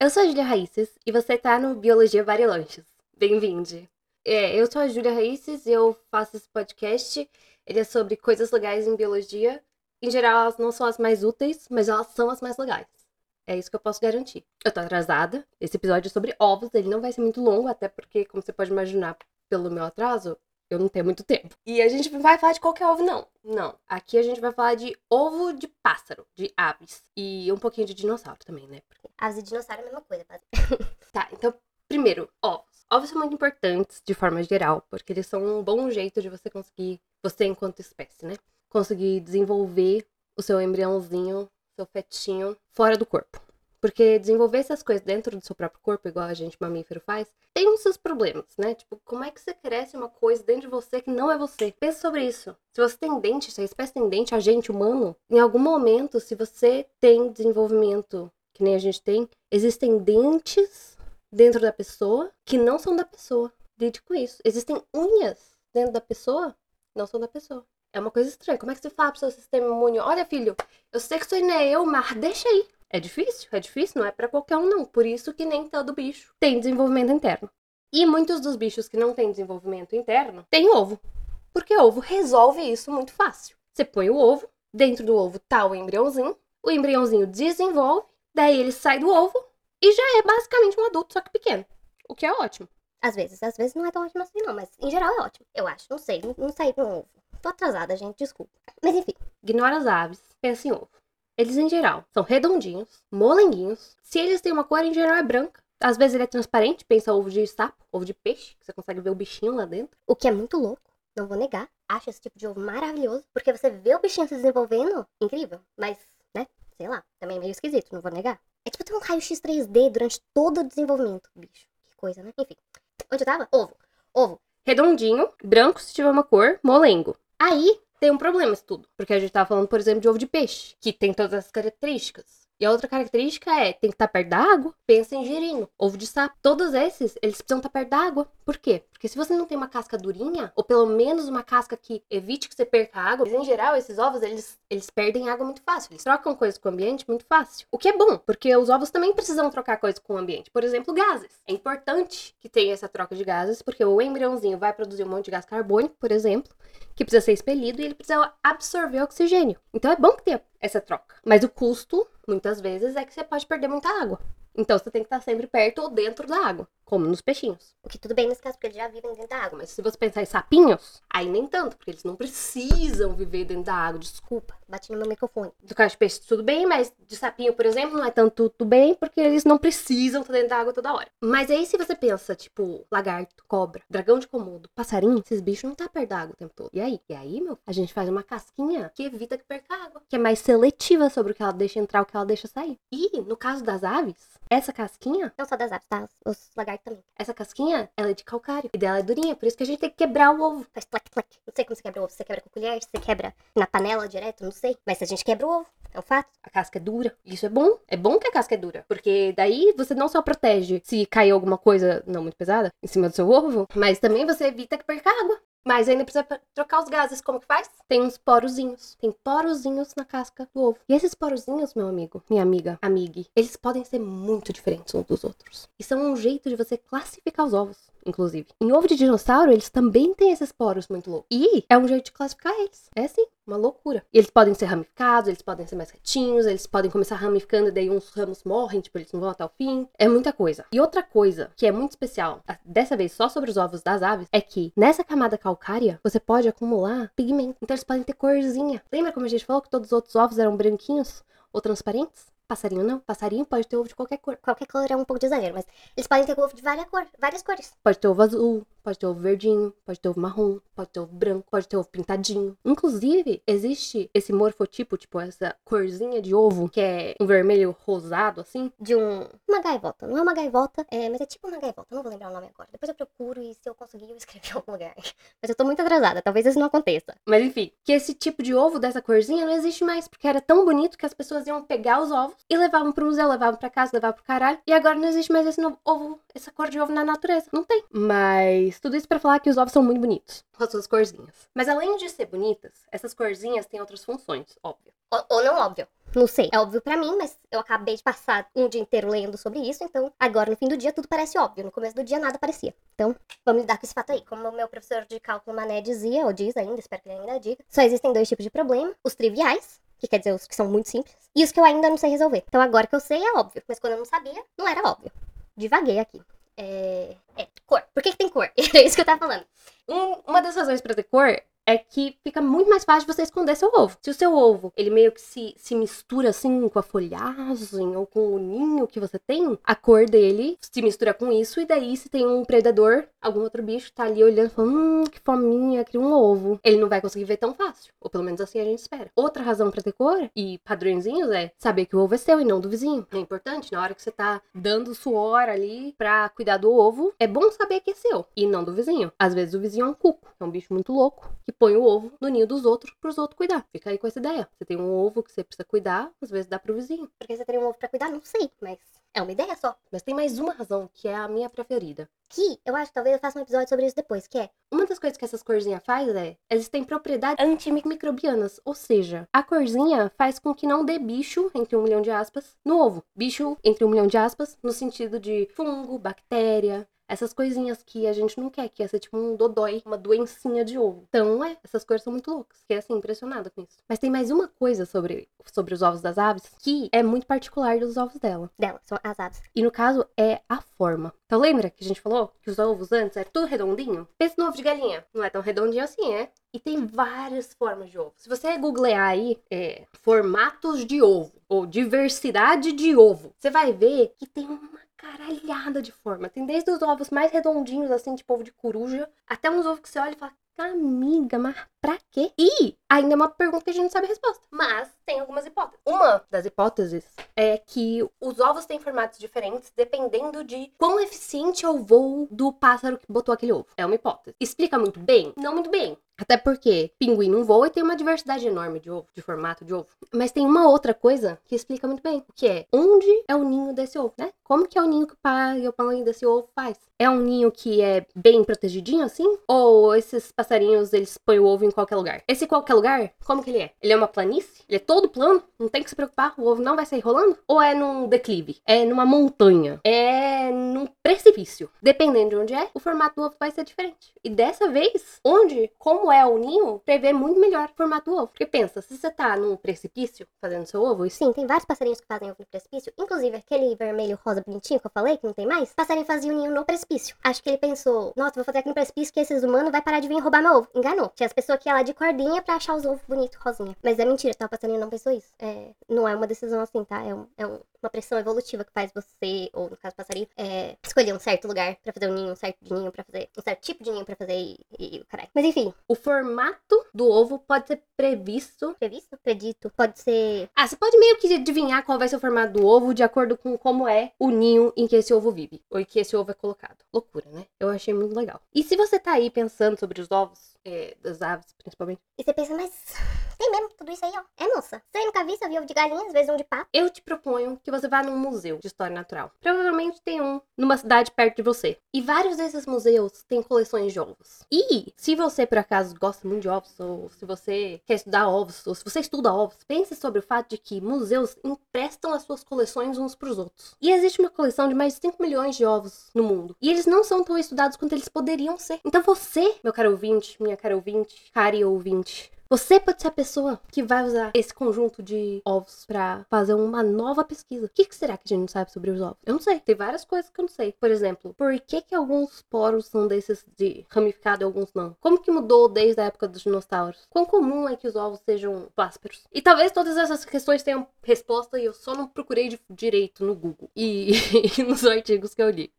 Eu sou a Júlia Raíces e você tá no Biologia Varilanches. Bem-vindo! É, eu sou a Júlia Raíces e eu faço esse podcast. Ele é sobre coisas legais em biologia. Em geral, elas não são as mais úteis, mas elas são as mais legais. É isso que eu posso garantir. Eu tô atrasada. Esse episódio é sobre ovos, ele não vai ser muito longo, até porque, como você pode imaginar pelo meu atraso, eu não tenho muito tempo. E a gente não vai falar de qualquer ovo, não. Não. Aqui a gente vai falar de ovo de pássaro, de aves. E um pouquinho de dinossauro também, né? Porque Aves e dinossauro é a mesma coisa. Tá, então, primeiro, ovos. Ovos são muito importantes de forma geral, porque eles são um bom jeito de você conseguir, você enquanto espécie, né? Conseguir desenvolver o seu embriãozinho, seu fetinho, fora do corpo. Porque desenvolver essas coisas dentro do seu próprio corpo, igual a gente mamífero faz, tem uns seus problemas, né? Tipo, como é que você cresce uma coisa dentro de você que não é você? Pensa sobre isso. Se você tem dente, se a espécie tem dente, a gente humano, em algum momento, se você tem desenvolvimento que nem a gente tem, existem dentes dentro da pessoa que não são da pessoa. Lide com isso. Existem unhas dentro da pessoa que não são da pessoa. É uma coisa estranha. Como é que você fala pro seu sistema imune? Olha, filho, eu sei que não é eu, mas deixa aí. É difícil, é difícil, não é pra qualquer um, não. Por isso que nem todo bicho tem desenvolvimento interno. E muitos dos bichos que não têm desenvolvimento interno têm ovo. Porque ovo resolve isso muito fácil. Você põe o ovo, dentro do ovo tá o embriãozinho, o embriãozinho desenvolve, daí ele sai do ovo e já é basicamente um adulto, só que pequeno. O que é ótimo. Às vezes, às vezes não é tão ótimo assim, não, mas em geral é ótimo. Eu acho, não sei, não, não saí com ovo. Tô atrasada, gente, desculpa. Mas enfim, Ignora as aves, pensa em ovo. Eles, em geral, são redondinhos, molenguinhos. Se eles têm uma cor, em geral, é branca. Às vezes ele é transparente, pensa ovo de sapo, ovo de peixe, que você consegue ver o bichinho lá dentro. o que é muito louco, não vou negar. Acho esse tipo de ovo maravilhoso, porque você vê o bichinho se desenvolvendo, incrível. Mas, né, sei lá, também é meio esquisito, não vou negar. É tipo ter um raio-x 3D durante todo o desenvolvimento, bicho. Que coisa, né? Enfim. Onde eu tava? Ovo. Ovo. Redondinho, branco se tiver uma cor, molengo. Aí tem um problema isso tudo. Porque a gente tava falando, por exemplo, de ovo de peixe, que tem todas as características. E a outra característica é, tem que estar perto da água. Pensa em girino, ovo de sapo. Todos esses, eles precisam estar perto da água. Por quê? Porque se você não tem uma casca durinha, ou pelo menos uma casca que evite que você perca água, mas em geral, esses ovos, eles, eles perdem água muito fácil. Eles trocam coisas com o ambiente muito fácil. O que é bom, porque os ovos também precisam trocar coisas com o ambiente. Por exemplo, gases. É importante que tenha essa troca de gases, porque o embriãozinho vai produzir um monte de gás carbônico, por exemplo, que precisa ser expelido e ele precisa absorver oxigênio. Então é bom que tenha essa troca. Mas o custo, muitas vezes, é que você pode perder muita água. Então você tem que estar sempre perto ou dentro da água, como nos peixinhos. O que tudo bem nesse caso, porque eles já vivem dentro da água. Mas se você pensar em sapinhos, aí nem tanto, porque eles não precisam viver dentro da água. Desculpa. Bati no meu microfone. Do caso de peixe, tudo bem, mas de sapinho, por exemplo, não é tanto tudo bem, porque eles não precisam estar dentro da água toda hora. Mas aí, se você pensa, tipo, lagarto, cobra, dragão de comodo, passarinho, esses bichos não tá perto da água o tempo todo. E aí? E aí, meu, a gente faz uma casquinha que evita que perca água, que é mais seletiva sobre o que ela deixa entrar e o que ela deixa sair. E, no caso das aves, essa casquinha, Não só das aves, tá? Os, os também. essa casquinha, ela é de calcário. E dela é durinha, por isso que a gente tem que quebrar o ovo. Faz tlec, tlec. Não sei como você quebra o ovo. Você quebra com colher, você quebra na panela direto, não sei. Mas a gente quebra o ovo. É um fato. A casca é dura. Isso é bom. É bom que a casca é dura. Porque daí você não só protege se cair alguma coisa não muito pesada em cima do seu ovo, mas também você evita que perca água. Mas ainda precisa trocar os gases. Como que faz? Tem uns porozinhos. Tem porozinhos na casca do ovo. E esses porozinhos, meu amigo, minha amiga, amigue, eles podem ser muito diferentes uns dos outros. E são um jeito de você classificar os ovos, inclusive. Em ovo de dinossauro, eles também têm esses poros muito loucos. E é um jeito de classificar eles. É sim, uma loucura. E eles podem ser ramificados, eles podem ser mais retinhos, eles podem começar ramificando e daí uns ramos morrem, tipo, eles não vão até o fim. É muita coisa. E outra coisa que é muito especial, dessa vez só sobre os ovos das aves, é que nessa camada calcária você pode acumular pigmento. Então eles podem ter corzinha. Lembra como a gente falou que todos os outros ovos eram branquinhos ou transparentes? Passarinho não. Passarinho pode ter ovo de qualquer cor. Qualquer cor é um pouco de exagero, mas eles podem ter ovo de várias, cor, várias cores. Pode ter ovo azul, pode ter ovo verdinho, pode ter ovo marrom, pode ter ovo branco, pode ter ovo pintadinho. Inclusive, existe esse morfotipo, tipo essa corzinha de ovo, que é um vermelho rosado, assim. De um. Uma gaivota. Não é uma gaivota, é, mas é tipo uma gaivota. Não vou lembrar o nome agora. Depois eu procuro e se eu conseguir eu escrevo em algum lugar. Mas eu tô muito atrasada, talvez isso não aconteça. Mas enfim, que esse tipo de ovo dessa corzinha não existe mais, porque era tão bonito que as pessoas iam pegar os ovos e levavam pro museu, levavam pra casa, levavam pro caralho. E agora não existe mais esse novo ovo, essa cor de ovo na natureza. Não tem. Mas tudo isso pra falar que os ovos são muito bonitos, com as suas corzinhas. Mas além de ser bonitas, essas corzinhas têm outras funções, óbvio. Ou, ou não óbvio. Não sei. É óbvio pra mim, mas eu acabei de passar um dia inteiro lendo sobre isso, então agora no fim do dia tudo parece óbvio. No começo do dia nada parecia. Então, vamos lidar com esse fato aí. Como o meu professor de cálculo Mané dizia, ou diz ainda, espero que ele ainda diga, só existem dois tipos de problema: os triviais, que quer dizer os que são muito simples, e os que eu ainda não sei resolver. Então agora que eu sei é óbvio, mas quando eu não sabia, não era óbvio. Divaguei aqui. É. É, cor. Por que, que tem cor? Era isso que eu tava falando. Um- uma das razões pra ter cor é que fica muito mais fácil você esconder seu ovo. Se o seu ovo, ele meio que se, se mistura assim com a folhagem ou com o ninho que você tem, a cor dele se mistura com isso e daí se tem um predador, algum outro bicho tá ali olhando falando, hum, que fominha, cria um ovo. Ele não vai conseguir ver tão fácil, ou pelo menos assim a gente espera. Outra razão pra ter cor e padrõezinhos é saber que o ovo é seu e não do vizinho. É importante na hora que você tá dando suor ali pra cuidar do ovo, é bom saber que é seu e não do vizinho. Às vezes o vizinho é um cuco, é um bicho muito louco que põe o ovo no ninho dos outros pros outros cuidar. Fica aí com essa ideia. Você tem um ovo que você precisa cuidar, às vezes dá pro vizinho. Porque você teria um ovo pra cuidar? Não sei, mas é uma ideia só. Mas tem mais uma razão que é a minha preferida. Que eu acho que talvez eu faça um episódio sobre isso depois, que é Uma das coisas que essas corzinhas faz é, eles têm propriedades antimicrobianas, ou seja, a corzinha faz com que não dê bicho, entre um milhão de aspas, no ovo. Bicho, entre um milhão de aspas, no sentido de fungo, bactéria, essas coisinhas que a gente não quer, que ia ser tipo um dodói, uma doencinha de ovo. Então, é, essas cores são muito loucas. Fiquei assim, impressionada com isso. Mas tem mais uma coisa sobre, sobre os ovos das aves que é muito particular dos ovos dela. dela, são as aves. E no caso é a forma. Então lembra que a gente falou que os ovos antes era tudo redondinho? Pensa no ovo de galinha. Não é tão redondinho assim, é? E tem várias formas de ovo. Se você googlear aí é, formatos de ovo ou diversidade de ovo, você vai ver que tem uma caralhada de forma. Tem desde os ovos mais redondinhos, assim, tipo ovo de coruja, até uns ovos que você olha e fala, amiga, mas pra quê? E ainda é uma pergunta que a gente não sabe a resposta. Mas tem algumas hipóteses. Uma das hipóteses é que os ovos têm formatos diferentes dependendo de quão eficiente é o voo do pássaro que botou aquele ovo. É uma hipótese. Explica muito bem? Não muito bem. Até porque pinguim não voa e tem uma diversidade enorme de ovo, de formato de ovo. Mas tem uma outra coisa que explica muito bem, que é onde é o ninho desse ovo, né? Como que é o ninho que o pai e o desse ovo faz? É um ninho que é bem protegidinho assim? Ou esses passarinhos, eles põem o ovo em qualquer lugar? Esse qualquer lugar, como que ele é? Ele é uma planície? Ele é todo plano? Não tem que se preocupar? O ovo não vai sair rolando? Ou é num declive? É numa montanha? É num precipício? Dependendo de onde é, o formato do ovo vai ser diferente. E dessa vez, onde, como é o ninho, prevê muito melhor o formato do ovo. Porque pensa, se você tá num precipício fazendo seu ovo, isso Sim, tem vários passarinhos que fazem ovo no precipício. Inclusive, aquele vermelho rosa bonitinho que eu falei, que não tem mais. Passarinho fazia o ninho no precipício. Acho que ele pensou, nossa, vou fazer aqui no precipício que esses humanos vai parar de vir roubar meu ovo. Enganou. Tinha as pessoas que iam lá de cordinha pra achar os ovos bonitos, rosinha. Mas é mentira, tá? O passarinho não pensou isso. É, não é uma decisão assim, tá? É, um- é um- uma pressão evolutiva que faz você, ou no caso passarinho, é, escolher um certo lugar pra fazer um ninho, um certo ninho pra fazer, um certo tipo de ninho pra fazer e o caralho. Mas enfim, o formato do ovo pode ser previsto. previsto, predito, pode ser Ah, você pode meio que adivinhar qual vai ser o formato do ovo de acordo com como é o ninho em que esse ovo vive, ou em que esse ovo é colocado. Loucura, né? Eu achei muito legal. E se você tá aí pensando sobre os ovos, é, das aves principalmente, E você pensa, mas tem mesmo tudo isso aí, ó. É, moça. Você nunca viu, você viu ovo de galinha, às vezes um de pato. eu te proponho que você vá num museu de história natural. Provavelmente tem um numa cidade perto de você. E vários desses museus têm coleções de ovos. E se você por acaso gosta muito de ovos, ou se você quer estudar ovos, ou se você estuda ovos, pense sobre o fato de que museus emprestam as suas coleções uns pros outros. E existe uma coleção de mais de 5 milhões de ovos no mundo. E eles não são tão estudados quanto eles poderiam ser. Então você, meu caro ouvinte, minha cara ouvinte, cari ouvinte, você pode ser a pessoa que vai usar esse conjunto de ovos pra fazer uma nova pesquisa. O que, que será que a gente não sabe sobre os ovos? Eu não sei. Tem várias coisas que eu não sei. Por exemplo, por que, que alguns poros são desses de ramificado e alguns não? Como que mudou desde a época dos dinossauros? Quão comum é que os ovos sejam plásperos? E talvez todas essas questões tenham resposta e eu só não procurei direito no Google e, e nos artigos que eu li.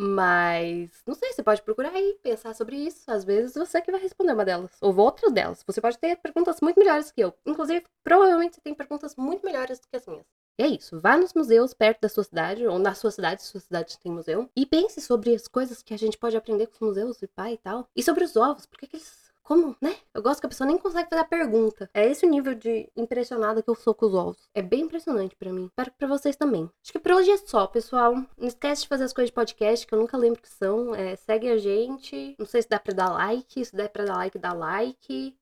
Mas não sei, você pode procurar aí, pensar sobre isso. Às vezes você que vai responder uma delas, ou outra delas. Você pode ter perguntas muito melhores que eu. Inclusive, provavelmente você tem perguntas muito melhores do que as minhas. E é isso, vá nos museus perto da sua cidade, ou na sua cidade, se sua cidade tem museu, e pense sobre as coisas que a gente pode aprender com os museus e pai e tal. E sobre os ovos, por que, que eles como, né? Eu gosto que a pessoa nem consegue fazer a pergunta. É esse o nível de impressionada que eu sou com os ovos. É bem impressionante para mim. Espero que pra vocês também. Acho que por hoje é só, pessoal. Não esquece de fazer as coisas de podcast, que eu nunca lembro que são. É, segue a gente. Não sei se dá pra dar like. Se der pra dar like, dá like.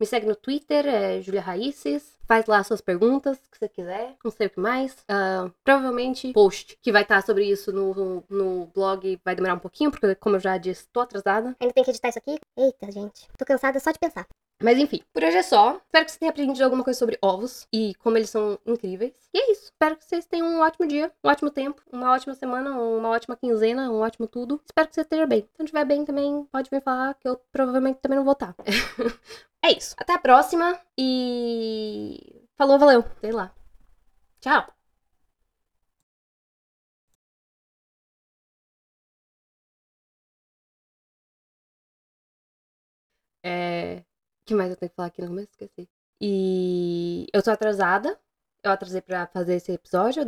Me segue no Twitter, é Julia Raíces. Faz lá suas perguntas, que você quiser. Não sei o que mais. Uh, provavelmente post que vai estar sobre isso no, no blog vai demorar um pouquinho, porque, como eu já disse, tô atrasada. Ainda tem que editar isso aqui? Eita, gente. Tô cansada só de pensar. Mas enfim, por hoje é só. Espero que você tenha aprendido alguma coisa sobre ovos e como eles são incríveis. E é isso. Espero que vocês tenham um ótimo dia, um ótimo tempo, uma ótima semana, uma ótima quinzena, um ótimo tudo. Espero que você esteja bem. Se não estiver bem também, pode me falar que eu provavelmente também não vou estar. É isso. Até a próxima e. Falou, valeu. Sei lá. Tchau. É. Que mais eu tenho que falar aqui no começo? Esqueci. E eu tô atrasada. Eu atrasei pra fazer esse episódio.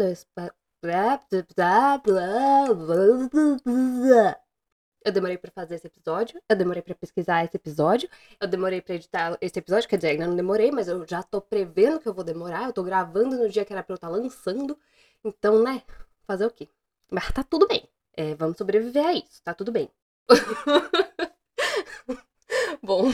Eu demorei para fazer esse episódio, eu demorei para pesquisar esse episódio, eu demorei para editar esse episódio, quer dizer, ainda não demorei, mas eu já tô prevendo que eu vou demorar, eu tô gravando no dia que era pra eu estar tá lançando. Então, né, fazer o quê? Mas tá tudo bem. É, vamos sobreviver a isso, tá tudo bem. Bom.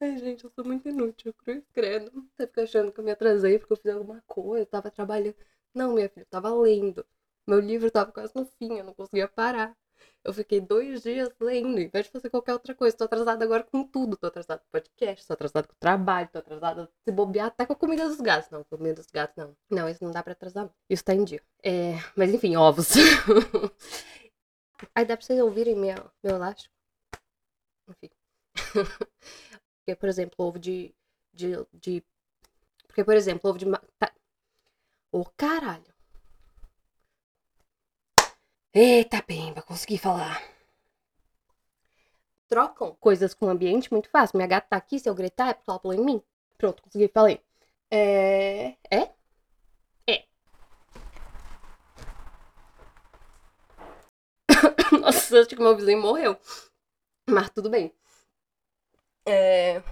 Ai, gente, eu sou muito inútil, cruz credo. Você fica achando que eu me atrasei porque eu fiz alguma coisa, eu tava trabalhando. Não, minha filha, eu tava lendo. Meu livro tava quase no fim, eu não conseguia parar. Eu fiquei dois dias lendo, em vez de fazer qualquer outra coisa. Tô atrasada agora com tudo. Tô atrasada com podcast, tô atrasada com trabalho, tô atrasada se bobear até com a comida dos gatos. Não, comida dos gatos não. Não, isso não dá pra atrasar. Isso tá em dia. É, mas enfim, ovos. Aí dá pra vocês ouvirem meu, meu elástico. Enfim. Porque, por exemplo, ovo de. de, de... Porque, por exemplo, ovo de. Tá... Ô, oh, caralho. Eita, pemba, consegui falar. Trocam coisas com o ambiente muito fácil. Minha gata tá aqui, se eu gritar é porque ela pulou em mim. Pronto, consegui, falei. É. É? É. Nossa, acho que meu vizinho morreu. Mas tudo bem. É.